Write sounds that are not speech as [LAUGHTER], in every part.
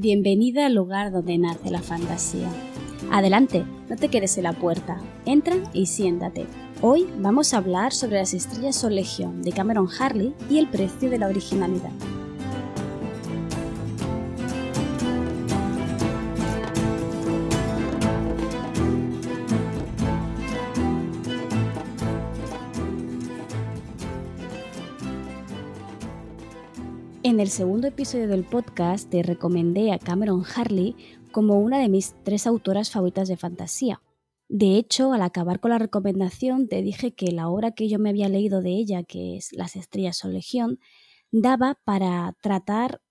Bienvenida al lugar donde nace la fantasía. Adelante, no te quedes en la puerta. Entra y siéntate. Hoy vamos a hablar sobre las estrellas o legión de Cameron Harley y el precio de la originalidad. En el segundo episodio del podcast te recomendé a Cameron Harley como una de mis tres autoras favoritas de fantasía. De hecho, al acabar con la recomendación te dije que la obra que yo me había leído de ella, que es Las estrellas o legión, daba para tratar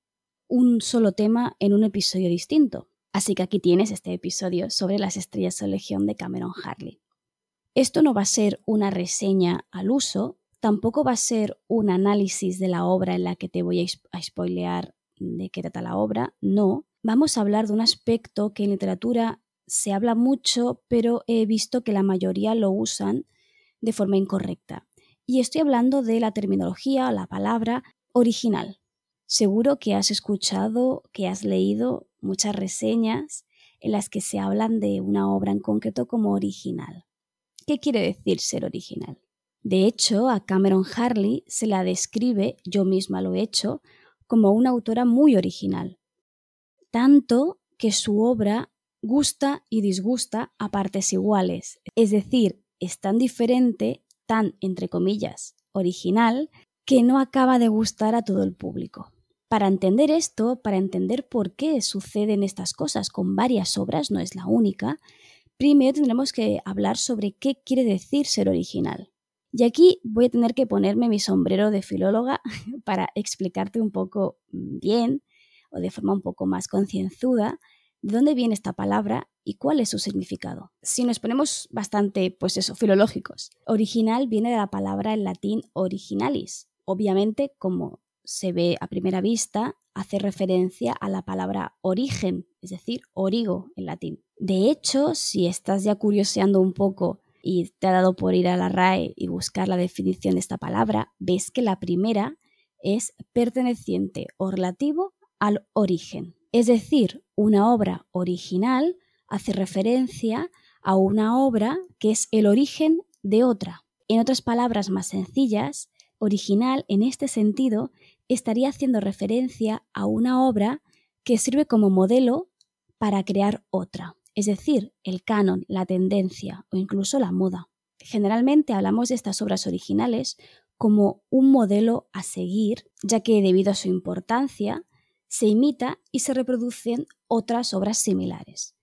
un solo tema en un episodio distinto. Así que aquí tienes este episodio sobre las estrellas o legión de Cameron Harley. Esto no va a ser una reseña al uso, Tampoco va a ser un análisis de la obra en la que te voy a spoilear de qué trata la obra, no. Vamos a hablar de un aspecto que en literatura se habla mucho, pero he visto que la mayoría lo usan de forma incorrecta. Y estoy hablando de la terminología, la palabra original. Seguro que has escuchado, que has leído muchas reseñas en las que se hablan de una obra en concreto como original. ¿Qué quiere decir ser original? De hecho, a Cameron Harley se la describe, yo misma lo he hecho, como una autora muy original. Tanto que su obra gusta y disgusta a partes iguales. Es decir, es tan diferente, tan, entre comillas, original, que no acaba de gustar a todo el público. Para entender esto, para entender por qué suceden estas cosas con varias obras, no es la única, primero tendremos que hablar sobre qué quiere decir ser original. Y aquí voy a tener que ponerme mi sombrero de filóloga [LAUGHS] para explicarte un poco bien o de forma un poco más concienzuda de dónde viene esta palabra y cuál es su significado. Si nos ponemos bastante, pues eso, filológicos, original viene de la palabra en latín originalis. Obviamente, como se ve a primera vista, hace referencia a la palabra origen, es decir, origo en latín. De hecho, si estás ya curioseando un poco y te ha dado por ir a la RAE y buscar la definición de esta palabra, ves que la primera es perteneciente o relativo al origen. Es decir, una obra original hace referencia a una obra que es el origen de otra. En otras palabras más sencillas, original en este sentido estaría haciendo referencia a una obra que sirve como modelo para crear otra es decir, el canon, la tendencia o incluso la moda. Generalmente hablamos de estas obras originales como un modelo a seguir, ya que debido a su importancia se imita y se reproducen otras obras similares.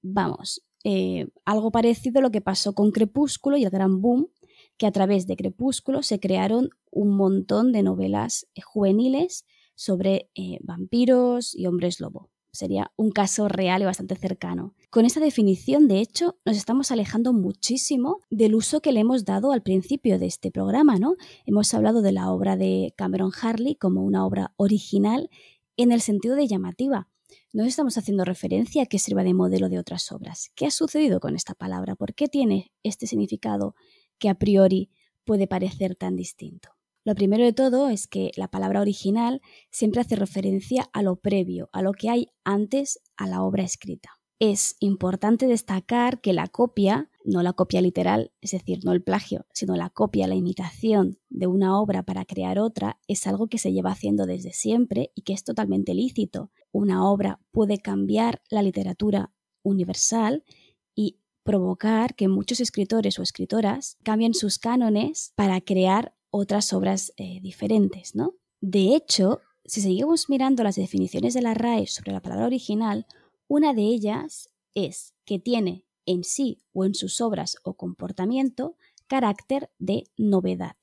Vamos, eh, algo parecido a lo que pasó con Crepúsculo y el gran boom, que a través de Crepúsculo se crearon un montón de novelas eh, juveniles sobre eh, vampiros y hombres lobo sería un caso real y bastante cercano. Con esta definición, de hecho, nos estamos alejando muchísimo del uso que le hemos dado al principio de este programa, ¿no? Hemos hablado de la obra de Cameron Harley como una obra original en el sentido de llamativa. No estamos haciendo referencia a que sirva de modelo de otras obras. ¿Qué ha sucedido con esta palabra? ¿Por qué tiene este significado que a priori puede parecer tan distinto? Lo primero de todo es que la palabra original siempre hace referencia a lo previo, a lo que hay antes a la obra escrita. Es importante destacar que la copia, no la copia literal, es decir, no el plagio, sino la copia, la imitación de una obra para crear otra, es algo que se lleva haciendo desde siempre y que es totalmente lícito. Una obra puede cambiar la literatura universal y provocar que muchos escritores o escritoras cambien sus cánones para crear otras obras eh, diferentes, ¿no? De hecho, si seguimos mirando las definiciones de la RAE sobre la palabra original, una de ellas es que tiene en sí o en sus obras o comportamiento carácter de novedad.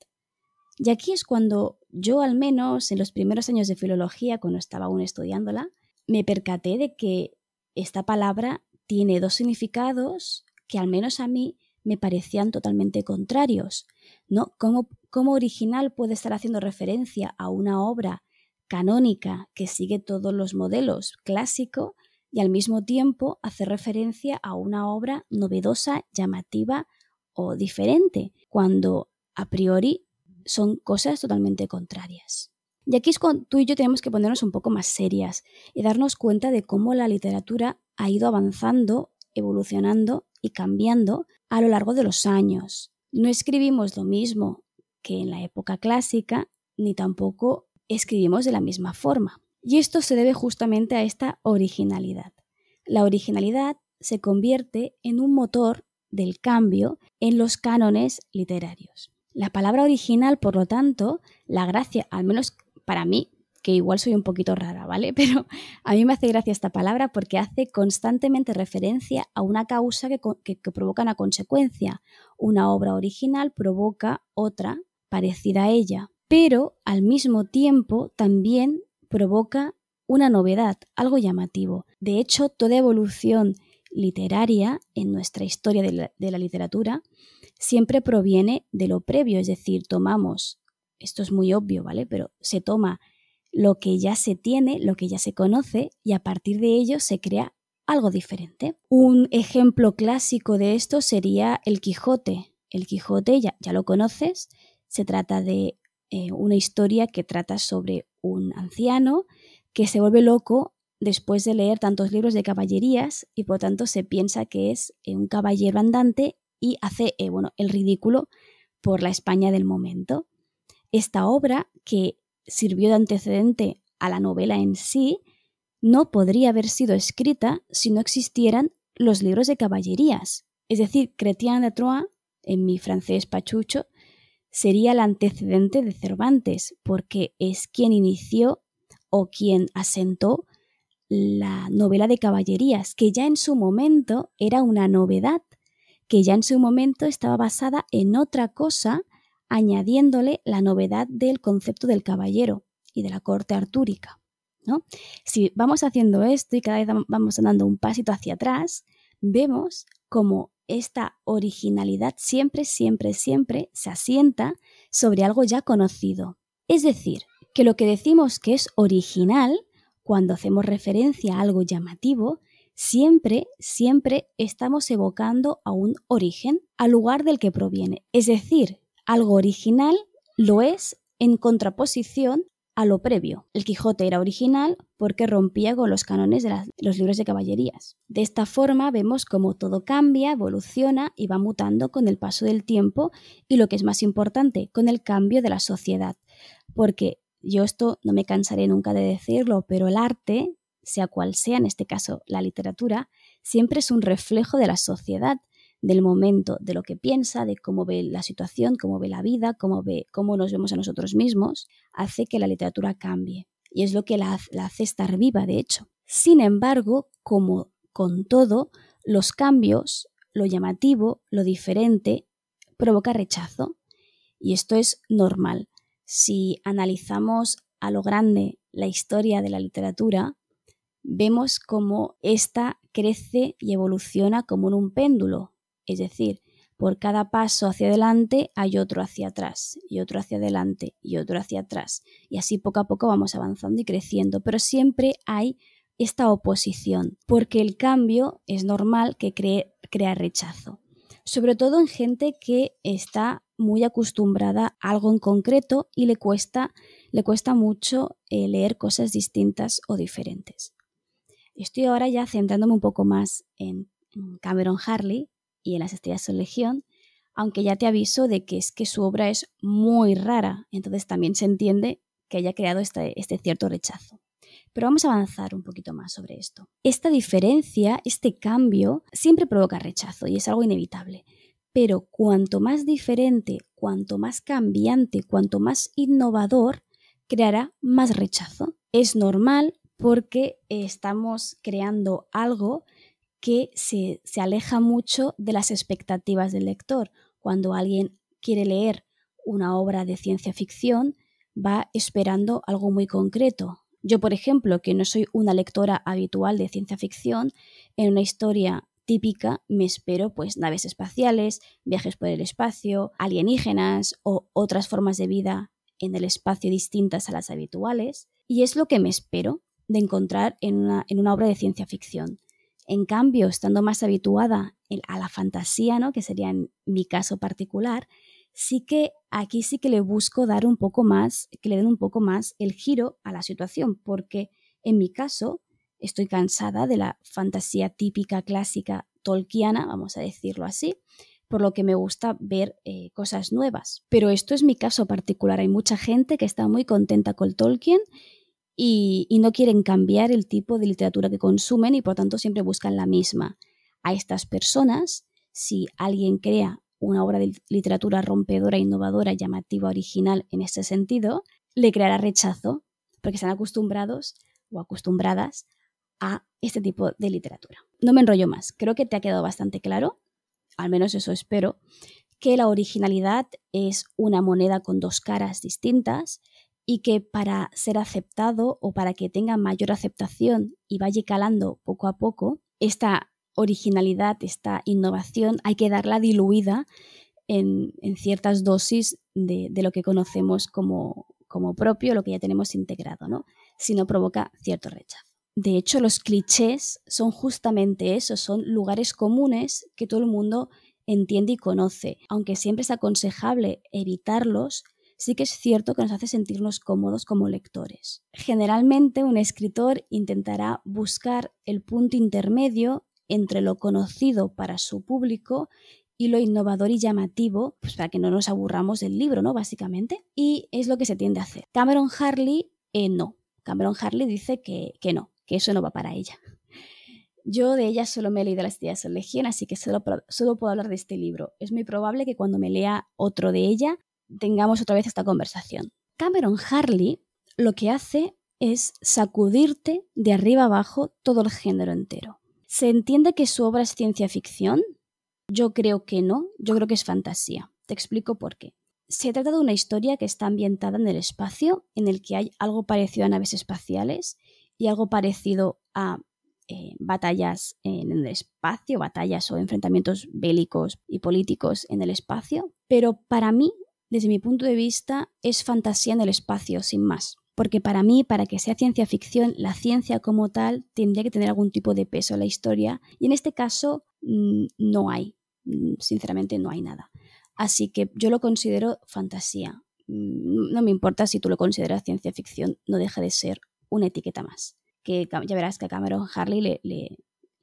Y aquí es cuando yo, al menos en los primeros años de filología, cuando estaba aún estudiándola, me percaté de que esta palabra tiene dos significados que al menos a mí me parecían totalmente contrarios. ¿no? ¿Cómo, ¿Cómo original puede estar haciendo referencia a una obra canónica que sigue todos los modelos clásico y al mismo tiempo hace referencia a una obra novedosa, llamativa o diferente, cuando a priori son cosas totalmente contrarias? Y aquí es cuando tú y yo tenemos que ponernos un poco más serias y darnos cuenta de cómo la literatura ha ido avanzando, evolucionando y cambiando a lo largo de los años. No escribimos lo mismo que en la época clásica, ni tampoco escribimos de la misma forma. Y esto se debe justamente a esta originalidad. La originalidad se convierte en un motor del cambio en los cánones literarios. La palabra original, por lo tanto, la gracia, al menos para mí, que igual soy un poquito rara, ¿vale? [LAUGHS] Pero a mí me hace gracia esta palabra porque hace constantemente referencia a una causa que, provoca una consecuencia. Una obra original provoca otra parecida a ella, pero al mismo tiempo también provoca una novedad, algo llamativo. De hecho, toda evolución literaria en nuestra historia de la literatura siempre proviene de lo previo, es decir, tomamos, esto es muy obvio, ¿vale? Pero se toma lo que ya se tiene, lo que ya se conoce, y a partir de ello se crea algo diferente. Un ejemplo clásico de esto sería el Quijote. El Quijote, ya, ya lo conoces, se trata de eh, una historia que trata sobre un anciano que se vuelve loco después de leer tantos libros de caballerías y por tanto se piensa que es eh, un caballero andante y hace eh, bueno, el ridículo por la España del momento. Esta obra, que sirvió de antecedente a la novela en sí, no podría haber sido escrita si no existieran los libros de caballerías. Es decir, Chrétien de Troyes, en mi francés pachucho, sería el antecedente de Cervantes, porque es quien inició o quien asentó la novela de caballerías, que ya en su momento era una novedad, que ya en su momento estaba basada en otra cosa añadiéndole la novedad del concepto del caballero y de la corte artúrica. ¿no? Si vamos haciendo esto y cada vez vamos dando un pasito hacia atrás, vemos como esta originalidad siempre, siempre, siempre se asienta sobre algo ya conocido. Es decir, que lo que decimos que es original, cuando hacemos referencia a algo llamativo, siempre, siempre estamos evocando a un origen, al lugar del que proviene. Es decir, algo original lo es en contraposición a lo previo. El Quijote era original porque rompía con los cánones de, los libros de caballerías. De esta forma vemos cómo todo cambia, evoluciona y va mutando con el paso del tiempo y lo que es más importante, con el cambio de la sociedad. Porque yo esto no me cansaré nunca de decirlo, pero el arte, sea cual sea, en este caso la literatura, siempre es un reflejo de la sociedad del momento, de lo que piensa, de cómo ve la situación, cómo ve la vida, cómo, ve, cómo nos vemos a nosotros mismos, hace que la literatura cambie. Y es lo que la, la hace estar viva, de hecho. Sin embargo, como con todo, los cambios, lo llamativo, lo diferente, provoca rechazo. Y esto es normal. Si analizamos a lo grande la historia de la literatura, vemos cómo ésta crece y evoluciona como en un péndulo, es decir, por cada paso hacia adelante hay otro hacia atrás y otro hacia adelante y otro hacia atrás. Y así poco a poco vamos avanzando y creciendo, pero siempre hay esta oposición, porque el cambio es normal que cree, crea rechazo, sobre todo en gente que está muy acostumbrada a algo en concreto y le cuesta, le cuesta mucho eh, leer cosas distintas o diferentes. Estoy ahora ya centrándome un poco más en Cameron Harley, y en las estrellas de Legión, aunque ya te aviso de que es que su obra es muy rara, entonces también se entiende que haya creado este, este cierto rechazo. Pero vamos a avanzar un poquito más sobre esto. Esta diferencia, este cambio, siempre provoca rechazo y es algo inevitable. Pero cuanto más diferente, cuanto más cambiante, cuanto más innovador, creará más rechazo. Es normal porque estamos creando algo que se, aleja mucho de las expectativas del lector. Cuando alguien quiere leer una obra de ciencia ficción, va esperando algo muy concreto. Yo, por ejemplo, que no soy una lectora habitual de ciencia ficción, en una historia típica me espero pues naves espaciales, viajes por el espacio, alienígenas o otras formas de vida en el espacio distintas a las habituales, y es lo que me espero de encontrar en una, en una obra de ciencia ficción. En cambio, estando más habituada a la fantasía, ¿no? que sería en mi caso particular, sí que aquí sí que le busco dar un poco más, que le den un poco más el giro a la situación, porque en mi caso estoy cansada de la fantasía típica, clásica, tolkiana, vamos a decirlo así, por lo que me gusta ver eh, cosas nuevas. Pero esto es mi caso particular. Hay mucha gente que está muy contenta con Tolkien y, no quieren cambiar el tipo de literatura que consumen y por tanto siempre buscan la misma. A estas personas, si alguien crea una obra de literatura rompedora, innovadora, llamativa, original en este sentido, le creará rechazo porque están acostumbrados o acostumbradas a este tipo de literatura. No me enrollo más, creo que te ha quedado bastante claro al menos eso espero, que la originalidad es una moneda con dos caras distintas y que para ser aceptado o para que tenga mayor aceptación y vaya calando poco a poco, esta originalidad, esta innovación, hay que darla diluida en, ciertas dosis de, lo que conocemos como, como propio, lo que ya tenemos integrado, ¿no? Si no provoca cierto rechazo. De hecho, los clichés son justamente eso, son lugares comunes que todo el mundo entiende y conoce. Aunque siempre es aconsejable evitarlos, sí que es cierto que nos hace sentirnos cómodos como lectores. Generalmente un escritor intentará buscar el punto intermedio entre lo conocido para su público y lo innovador y llamativo, pues para que no nos aburramos del libro, ¿no? Básicamente. Y es lo que se tiende a hacer. Cameron Harley, eh, no. Cameron Harley dice que, que no, que eso no va para ella. Yo de ella solo me he leído Las tías de Legión, así que solo, solo puedo hablar de este libro. Es muy probable que cuando me lea otro de ella tengamos otra vez esta conversación. Cameron Harley lo que hace es sacudirte de arriba abajo todo el género entero. ¿Se entiende que su obra es ciencia ficción? Yo creo que no, yo creo que es fantasía. Te explico por qué. Se trata de una historia que está ambientada en el espacio, en el que hay algo parecido a naves espaciales y algo parecido a eh, batallas en el espacio, batallas o enfrentamientos bélicos y políticos en el espacio, pero para mí, desde mi punto de vista, es fantasía en el espacio, sin más. Porque para mí, para que sea ciencia ficción, la ciencia como tal tendría que tener algún tipo de peso en la historia, y en este caso mm, no hay, mm, sinceramente no hay nada. Así que yo lo considero fantasía. Mm, no me importa si tú lo consideras ciencia ficción, no deja de ser una etiqueta más. Que ya verás que a Cameron Harley le, le,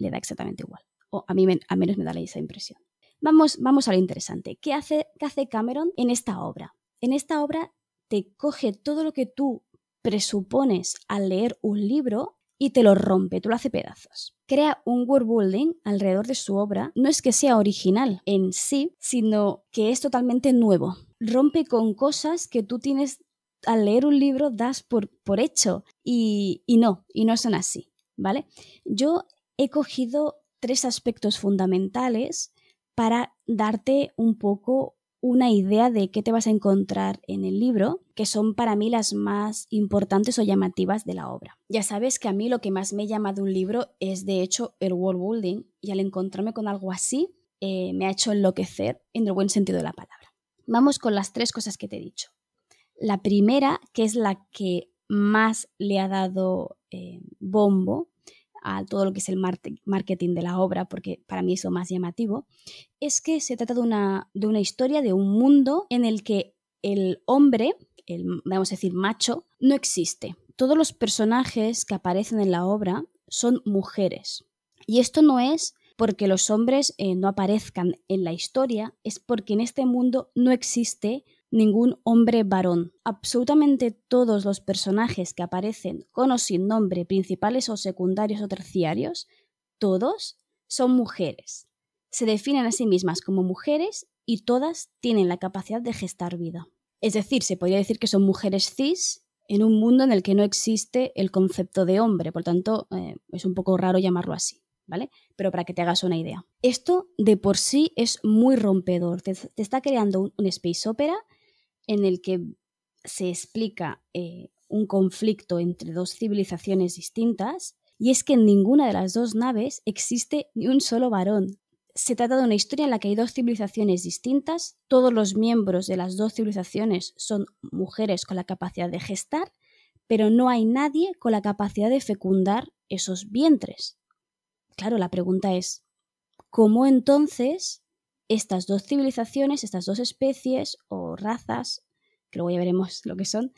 da exactamente igual. O a mí al menos me da esa impresión. Vamos, vamos a lo interesante. ¿Qué hace, ¿Qué hace Cameron en esta obra? En esta obra te coge todo lo que tú presupones al leer un libro y te lo rompe, tú lo hace pedazos. Crea un world building alrededor de su obra. No es que sea original en sí, sino que es totalmente nuevo. Rompe con cosas que tú tienes al leer un libro das por, por hecho y, y no, y no son así, ¿vale? Yo he cogido tres aspectos fundamentales para darte un poco una idea de qué te vas a encontrar en el libro, que son para mí las más importantes o llamativas de la obra. Ya sabes que a mí lo que más me llama de un libro es de hecho el world building y al encontrarme con algo así eh, me ha hecho enloquecer en el buen sentido de la palabra. Vamos con las tres cosas que te he dicho. La primera, que es la que más le ha dado eh, bombo a todo lo que es el marketing de la obra, porque para mí es lo más llamativo, es que se trata de una, de una historia, de un mundo en el que el hombre, el, vamos a decir macho, no existe. Todos los personajes que aparecen en la obra son mujeres. Y esto no es porque los hombres eh, no aparezcan en la historia, es porque en este mundo no existe ningún hombre varón. Absolutamente todos los personajes que aparecen con o sin nombre, principales o secundarios o terciarios, todos son mujeres. Se definen a sí mismas como mujeres y todas tienen la capacidad de gestar vida. Es decir, se podría decir que son mujeres cis en un mundo en el que no existe el concepto de hombre, por tanto eh, es un poco raro llamarlo así. ¿Vale? Pero para que te hagas una idea. Esto de por sí es muy rompedor. Te, está creando un space opera en el que se explica eh, un conflicto entre dos civilizaciones distintas, y es que en ninguna de las dos naves existe ni un solo varón. Se trata de una historia en la que hay dos civilizaciones distintas, todos los miembros de las dos civilizaciones son mujeres con la capacidad de gestar, pero no hay nadie con la capacidad de fecundar esos vientres. Claro, la pregunta es, ¿cómo entonces estas dos civilizaciones, estas dos especies o razas, que luego ya veremos lo que son,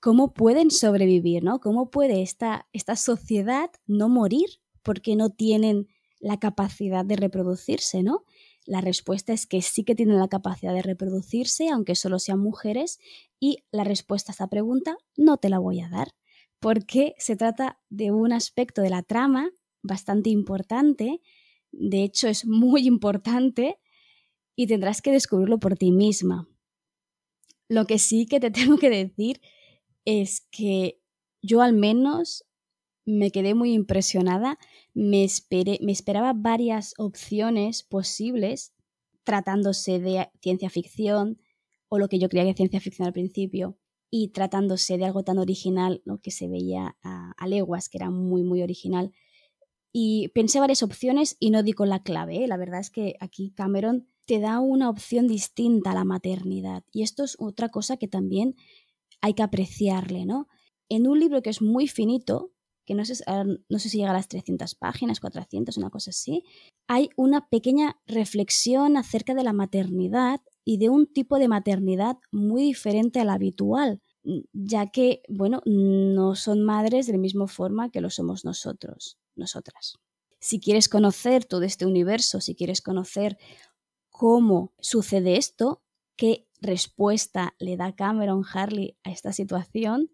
cómo pueden sobrevivir, ¿no? ¿Cómo puede esta, esta sociedad no morir porque no tienen la capacidad de reproducirse, ¿no? La respuesta es que sí que tienen la capacidad de reproducirse, aunque solo sean mujeres, y la respuesta a esta pregunta no te la voy a dar, porque se trata de un aspecto de la trama bastante importante, de hecho es muy [LAUGHS] importante, y tendrás que descubrirlo por ti misma. Lo que sí que te [LAUGHS] tengo que decir es que yo al menos me quedé muy impresionada, me, esperé, me esperaba varias opciones posibles tratándose de ciencia ficción o lo que yo creía que ciencia ficción al principio y tratándose de algo tan original, lo que se veía a, a, leguas, que era muy, muy original. Y pensé varias opciones y no di con la clave. ¿eh? La verdad es que aquí Cameron te da una opción distinta a la maternidad. Y esto es otra cosa que también hay que apreciarle, ¿no? En un libro que es muy finito, que no sé, no sé si llega a las 300 páginas, 400, una cosa así, hay una pequeña reflexión acerca de la maternidad y de un tipo de maternidad muy diferente a la habitual, ya que, bueno, no son madres de la misma forma que lo somos nosotros, nosotras. Si quieres conocer todo este universo, si quieres conocer cómo sucede esto, qué respuesta le da Cameron Harley a esta situación,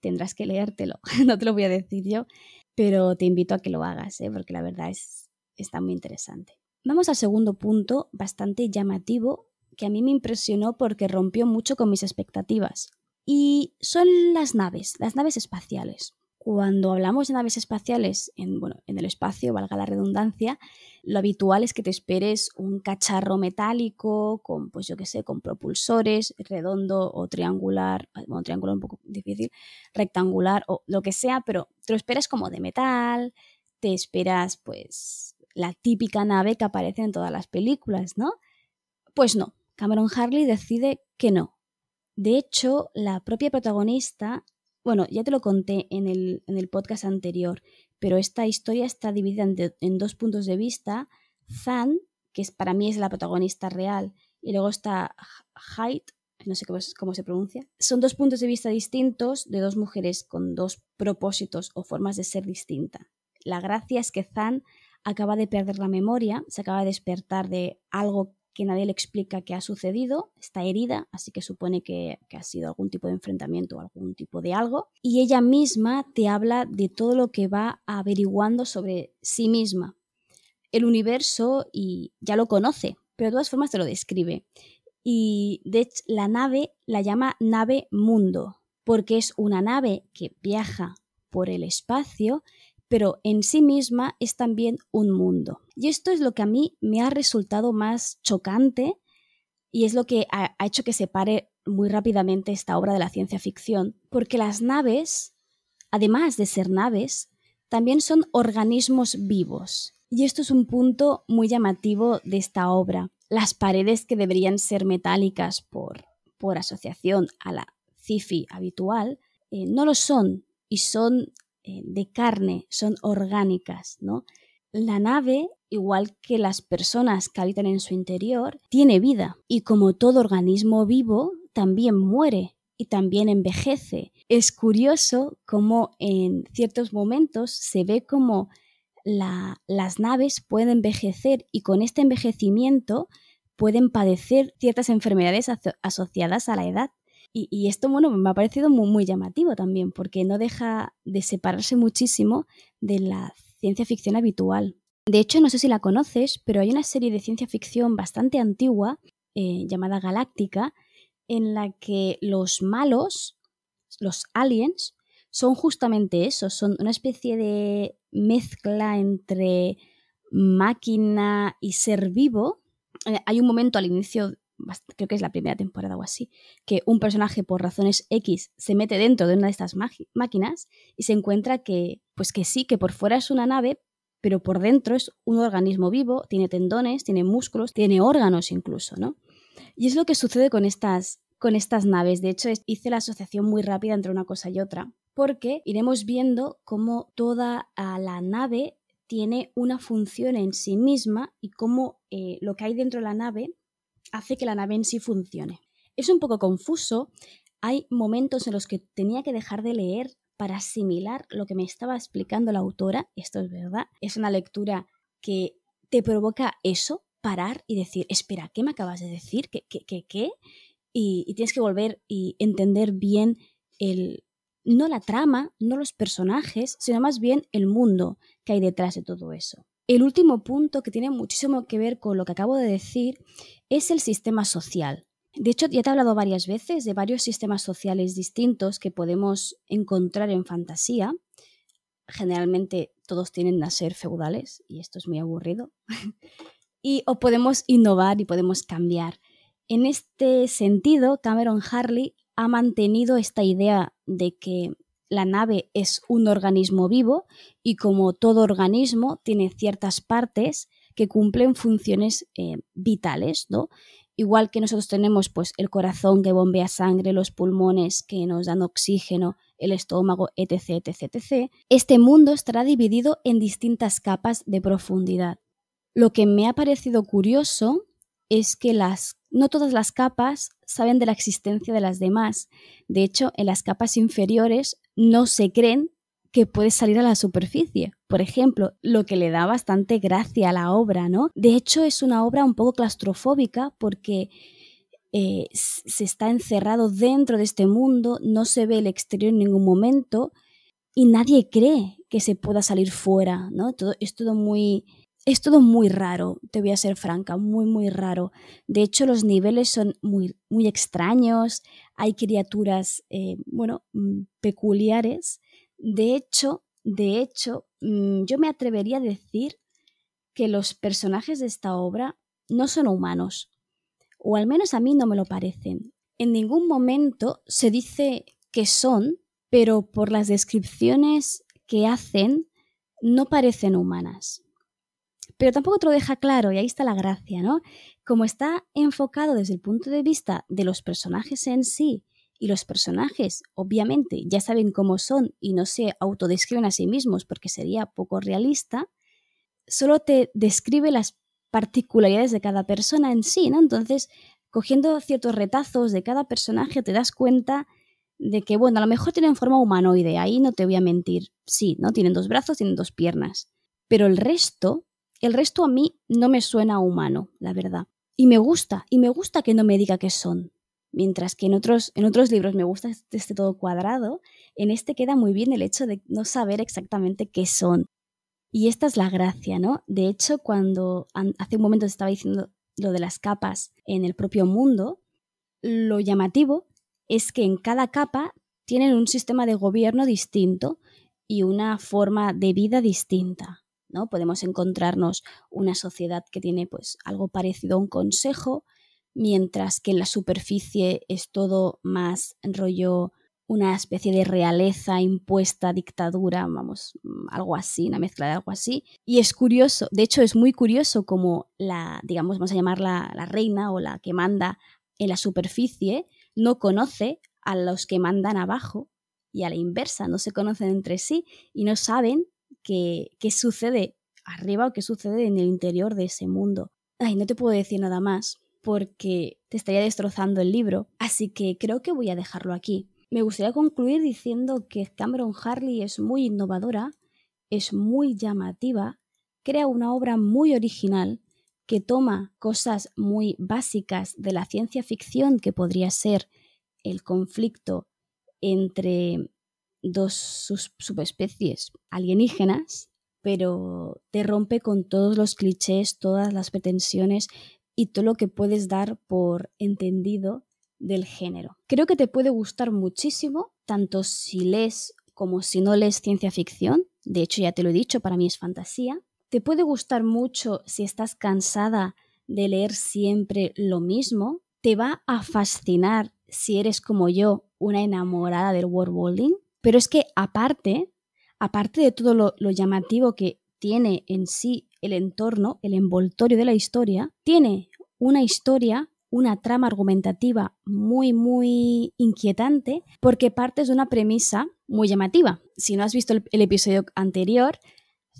tendrás que leértelo. [LAUGHS] no te lo voy a decir yo, pero te invito a que lo hagas, ¿eh? porque la verdad es, está muy interesante. Vamos al segundo punto, bastante llamativo, que a mí me impresionó porque rompió mucho con mis expectativas. Y son las naves, las naves espaciales. Cuando hablamos de naves espaciales en, bueno, en el espacio, valga la redundancia, lo habitual es que te esperes un cacharro metálico con, pues yo qué sé, con propulsores, redondo o triangular, bueno, triangular un poco difícil, rectangular o lo que sea, pero te lo esperas como de metal, te esperas pues la típica nave que aparece en todas las películas, ¿no? Pues no, Cameron Harley decide que no. De hecho, la propia protagonista bueno, ya te lo conté en el, en el podcast anterior, pero esta historia está dividida en, dos puntos de vista. Zan, que es, para mí es la protagonista real, y luego está Haidt, no sé cómo, cómo, se pronuncia. Son dos puntos de vista distintos de dos mujeres con dos propósitos o formas de ser distintas. La gracia es que Zan acaba de perder la memoria, se acaba de despertar de algo que nadie le explica qué ha sucedido, está herida, así que supone que, ha sido algún tipo de enfrentamiento o algún tipo de algo, y ella misma te habla de todo lo que va averiguando sobre sí misma, el universo, y ya lo conoce, pero de todas formas te lo describe. Y de hecho, la nave la llama nave mundo, porque es una nave que viaja por el espacio pero en sí misma es también un mundo. Y esto es lo que a mí me ha resultado más chocante y es lo que ha, hecho que separe muy rápidamente esta obra de la ciencia ficción, porque las naves, además de ser naves, también son organismos vivos. Y esto es un punto muy llamativo de esta obra. Las paredes que deberían ser metálicas por, por asociación a la cifi habitual, eh, no lo son y son de carne, son orgánicas, ¿no? La nave, igual que las personas que habitan en su interior, tiene vida y como todo organismo vivo, también muere y también envejece. Es curioso cómo en ciertos momentos se ve como las naves pueden envejecer y con este envejecimiento pueden padecer ciertas enfermedades asociadas a la edad. Y, esto, bueno, me ha parecido muy, llamativo también, porque no deja de separarse muchísimo de la ciencia ficción habitual. De hecho, no sé si la conoces, pero hay una serie de ciencia ficción bastante antigua, eh, llamada Galáctica, en la que los malos, los aliens, son justamente eso, son una especie de mezcla entre máquina y ser vivo. Eh, hay un momento al inicio creo que es la primera temporada o así, que un personaje por razones X se mete dentro de una de estas máquinas y se encuentra que, pues que sí, que por fuera es una nave, pero por dentro es un organismo vivo, tiene tendones, tiene músculos, tiene órganos incluso, ¿no? Y es lo que sucede con estas, con estas naves. De hecho, hice la asociación muy rápida entre una cosa y otra, porque iremos viendo cómo toda la nave tiene una función en sí misma y cómo eh, lo que hay dentro de la nave hace que la nave en sí funcione. Es un poco confuso. Hay momentos en los que tenía que dejar de leer para asimilar lo que me estaba explicando la autora. Esto es verdad. Es una lectura que te provoca eso, parar y decir, espera, ¿qué me acabas de decir? ¿Qué, qué, qué? Y, y tienes que volver y entender bien el, no la trama, no los personajes, sino más bien el mundo que hay detrás de todo eso. El último punto que tiene muchísimo que ver con lo que acabo de decir es el sistema social. De hecho, ya te he hablado varias veces de varios sistemas sociales distintos que podemos encontrar en fantasía. Generalmente todos tienen a ser feudales y esto es muy aburrido. [LAUGHS] y o podemos innovar y podemos cambiar. En este sentido, Cameron Harley ha mantenido esta idea de que la nave es un organismo vivo y como todo organismo tiene ciertas partes que cumplen funciones eh, vitales, ¿no? Igual que nosotros tenemos pues el corazón que bombea sangre, los pulmones que nos dan oxígeno, el estómago, etc, etc, etc. Este mundo estará dividido en distintas capas de profundidad. Lo que me ha parecido curioso es que las, no todas las capas saben de la existencia de las demás. De hecho, en las capas inferiores no se creen que puede salir a la superficie. Por ejemplo, lo que le da bastante gracia a la obra, ¿no? De hecho, es una obra un poco claustrofóbica porque eh, se está encerrado dentro de este mundo, no se ve el exterior en ningún momento y nadie cree que se pueda salir fuera, ¿no? Todo, es todo muy es todo muy raro, te voy a ser franca, muy, muy raro. De hecho, los niveles son muy, muy extraños, hay criaturas, eh, bueno, mm, peculiares. De hecho, de hecho, mm, yo me atrevería a decir que los personajes de esta obra no son humanos, o al menos a mí no me lo parecen. En ningún momento se dice que son, pero por las descripciones que hacen, no parecen humanas pero tampoco te lo deja claro y ahí está la gracia, ¿no? Como está enfocado desde el punto de vista de los personajes en sí y los personajes obviamente ya saben cómo son y no se autodescriben a sí mismos porque sería poco realista, solo te describe las particularidades de cada persona en sí, ¿no? Entonces, cogiendo ciertos retazos de cada personaje te das cuenta de que, bueno, a lo mejor tienen forma humanoide, ahí no te voy a mentir, sí, ¿no? Tienen dos brazos, tienen dos piernas, pero el resto el resto a mí no me suena humano, la verdad. Y me gusta, y me gusta que no me diga qué son. Mientras que en otros, en otros libros me gusta este todo cuadrado, en este queda muy bien el hecho de no saber exactamente qué son. Y esta es la gracia, ¿no? De hecho, cuando hace un momento estaba diciendo lo de las capas en el propio mundo, lo llamativo es que en cada capa tienen un sistema de gobierno distinto y una forma de vida distinta. ¿no? Podemos encontrarnos una sociedad que tiene pues algo parecido a un consejo, mientras que en la superficie es todo más rollo una especie de realeza impuesta, dictadura, vamos, algo así, una mezcla de algo así. Y es curioso, de hecho es muy curioso como la, digamos, vamos a llamarla la reina o la que manda en la superficie, no conoce a los que mandan abajo y a la inversa, no se conocen entre sí y no saben qué, sucede arriba o qué sucede en el interior de ese mundo. Ay, no te puedo decir nada más porque te estaría destrozando el libro, así que creo que voy a dejarlo aquí. Me gustaría concluir diciendo que Cameron Harley es muy innovadora, es muy llamativa, crea una obra muy original que toma cosas muy básicas de la ciencia ficción que podría ser el conflicto entre dos subespecies alienígenas, pero te rompe con todos los clichés, todas las pretensiones y todo lo que puedes dar por entendido del género. Creo que te puede gustar muchísimo, tanto si lees como si no lees ciencia ficción. De hecho, ya te lo he dicho, para mí es fantasía. Te puede gustar mucho si estás cansada de leer siempre lo mismo. Te va a fascinar si eres como yo, una enamorada del world pero es que aparte, aparte de todo lo, llamativo que tiene en sí el entorno, el envoltorio de la historia, tiene una historia, una trama argumentativa muy, muy inquietante, porque partes de una premisa muy llamativa. Si no has visto el, episodio anterior,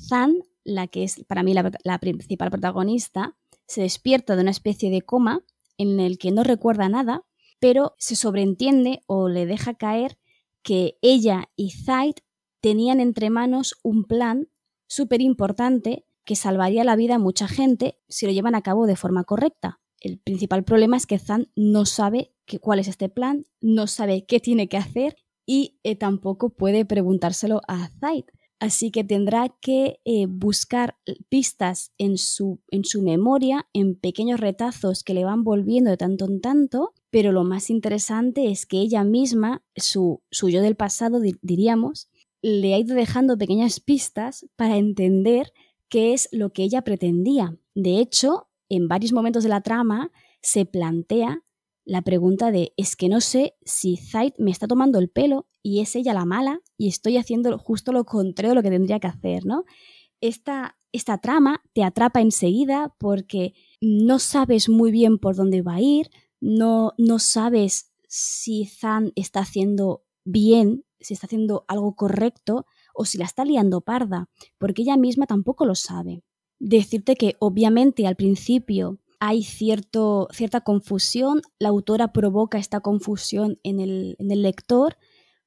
Zan la que es para mí la, la principal protagonista, se despierta de una especie de coma en el que no recuerda nada, pero se sobreentiende o le deja caer que ella y Zaid tenían entre manos un plan súper importante que salvaría la vida a mucha gente si lo llevan a cabo de forma correcta. El principal problema es que Zan no sabe cuál es este plan, no sabe qué tiene que hacer y eh, tampoco puede preguntárselo a Zaid. Así que tendrá que eh, buscar pistas en su, en su memoria, en pequeños retazos que le van volviendo de tanto en tanto, pero lo más interesante es que ella misma, su, su yo del pasado, diríamos, le ha ido dejando pequeñas pistas para entender qué es lo que ella pretendía. De hecho, en varios momentos de la trama se plantea la pregunta de es que no sé si Zaid me está tomando el pelo y es ella la mala y estoy haciendo justo lo contrario de lo que tendría que hacer, ¿no? Esta, esta trama te atrapa enseguida porque no sabes muy bien por dónde va a ir, no, no sabes si Zan está haciendo bien, si está haciendo algo correcto o si la está liando parda, porque ella misma tampoco lo sabe. Decirte que obviamente al principio hay cierto, cierta confusión, la autora provoca esta confusión en el, lector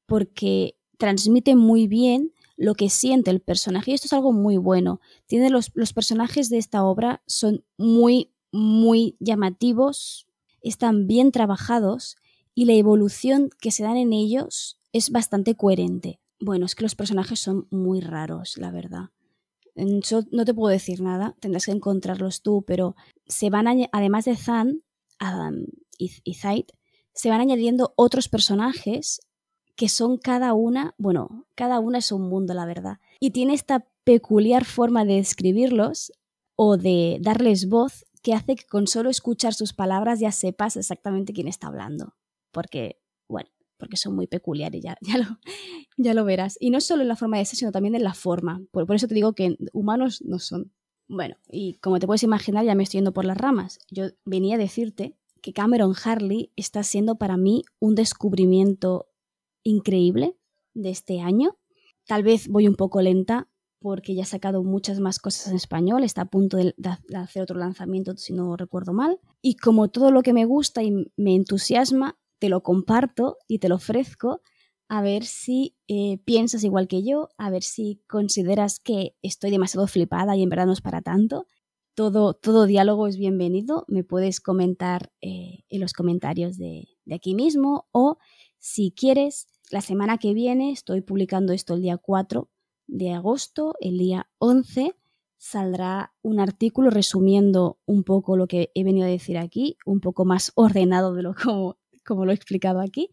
porque transmite muy bien lo que siente el personaje y esto es algo muy bueno. Los, los personajes de esta obra son muy, muy llamativos, están bien trabajados y la evolución que se dan en ellos es bastante coherente. Bueno, es que los personajes son muy raros, la verdad. Yo no te puedo decir nada, tendrás que encontrarlos tú, pero se van, además de Zan y, y Zaid, se van añadiendo otros personajes que son cada una, bueno, cada una es un mundo, la verdad. Y tiene esta peculiar forma de escribirlos o de darles voz que hace que con solo escuchar sus palabras ya sepas exactamente quién está hablando. Porque, bueno, porque son muy peculiares, ya, ya, lo, [LAUGHS] ya lo verás. Y no solo en la forma de ser, sino también en la forma. Por, por eso te digo que humanos no son. Bueno, y como te puedes imaginar, ya me estoy yendo por las ramas. Yo venía a decirte que Cameron Harley está siendo para mí un descubrimiento increíble de este año. Tal vez voy un poco lenta porque ya ha sacado muchas más cosas en español, está a punto de, hacer otro lanzamiento si no recuerdo mal. Y como todo lo que me gusta y me entusiasma, te lo comparto y te lo ofrezco a ver si eh, piensas igual que yo, a ver si consideras que estoy demasiado flipada y en verdad no es para tanto. Todo, todo diálogo es bienvenido, me puedes comentar eh, en los comentarios de, aquí mismo o si quieres, la semana que viene estoy publicando esto el día 4 de agosto, el día 11 saldrá un artículo resumiendo un poco lo que he venido a decir aquí, un poco más [LAUGHS] ordenado de lo como, como lo he explicado aquí,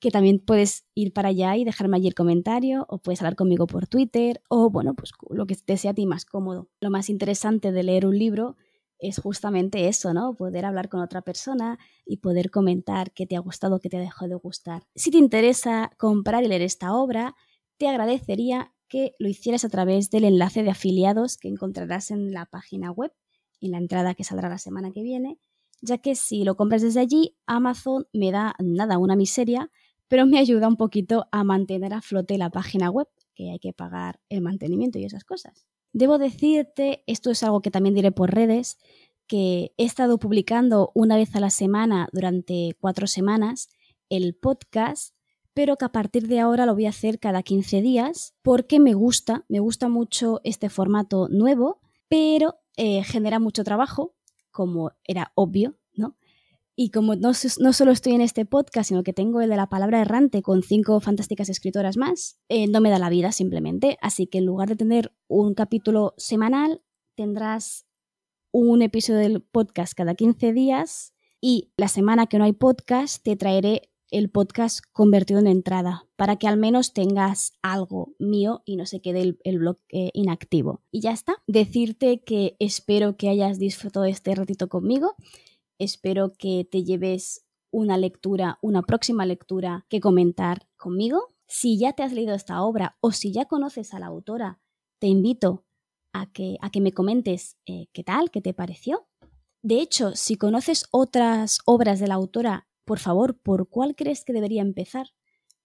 que también puedes ir para allá y dejarme allí el comentario o puedes hablar conmigo por Twitter o bueno, pues lo que te sea a ti más cómodo. Lo más interesante de leer un libro es justamente eso, ¿no? Poder hablar con otra persona y poder comentar qué te ha gustado, qué te ha dejado de gustar. Si te interesa comprar y leer esta obra, te agradecería que lo hicieras a través del enlace de afiliados que encontrarás en la página web, en la entrada que saldrá la semana que viene, ya que si lo compras desde allí, Amazon me da nada, una miseria, pero me ayuda un poquito a mantener a flote la página web, que hay que pagar el mantenimiento y esas cosas. Debo decirte, esto es algo que también diré por redes, que he estado publicando una vez a la semana durante cuatro semanas el podcast, pero que a partir de ahora lo voy a hacer cada 15 días porque me gusta, me gusta mucho este formato nuevo, pero eh, genera mucho trabajo, como era obvio, ¿no? Y como no, solo estoy en este podcast, sino que tengo el de la palabra errante con cinco fantásticas escritoras más, eh, no me da la vida simplemente. Así que en lugar de tener un capítulo semanal, tendrás un episodio del podcast cada 15 días y la semana que no hay podcast te traeré el podcast convertido en entrada para que al menos tengas algo mío y no se quede el, blog eh, inactivo. Y ya está. Decirte que espero que hayas disfrutado este ratito conmigo Espero que te lleves una lectura, una próxima lectura que comentar conmigo. Si ya te has leído esta obra o si ya conoces a la autora, te invito a que, a que me comentes eh, qué tal, qué te pareció. De hecho, si conoces otras obras de la autora, por favor, ¿por cuál crees que debería empezar?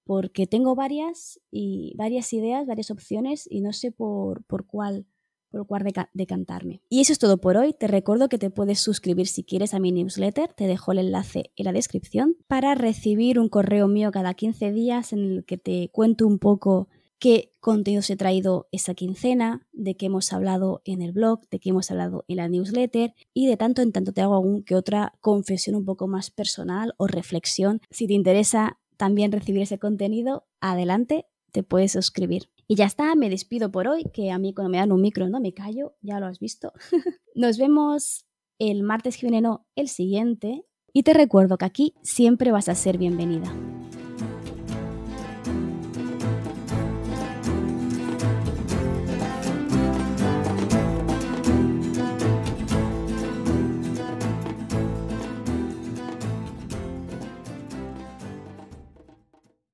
Porque tengo varias y varias ideas, varias opciones y no sé por, por cuál por cual decantarme. Y eso es todo por hoy. Te recuerdo que te puedes suscribir si quieres a mi newsletter. Te dejo el enlace en la descripción para recibir un correo mío cada 15 días en el que te cuento un poco qué contenidos he traído esa quincena, de qué hemos hablado en el blog, de qué hemos hablado en la newsletter y de tanto en tanto te hago algún que otra confesión un poco más personal o reflexión. Si te interesa también recibir ese contenido, adelante, te puedes suscribir. Y ya está, me despido por hoy, que a mí cuando me dan un micro no me callo, ya lo has visto. [LAUGHS] Nos vemos el martes que viene, no, el siguiente. Y te recuerdo que aquí siempre vas a ser bienvenida.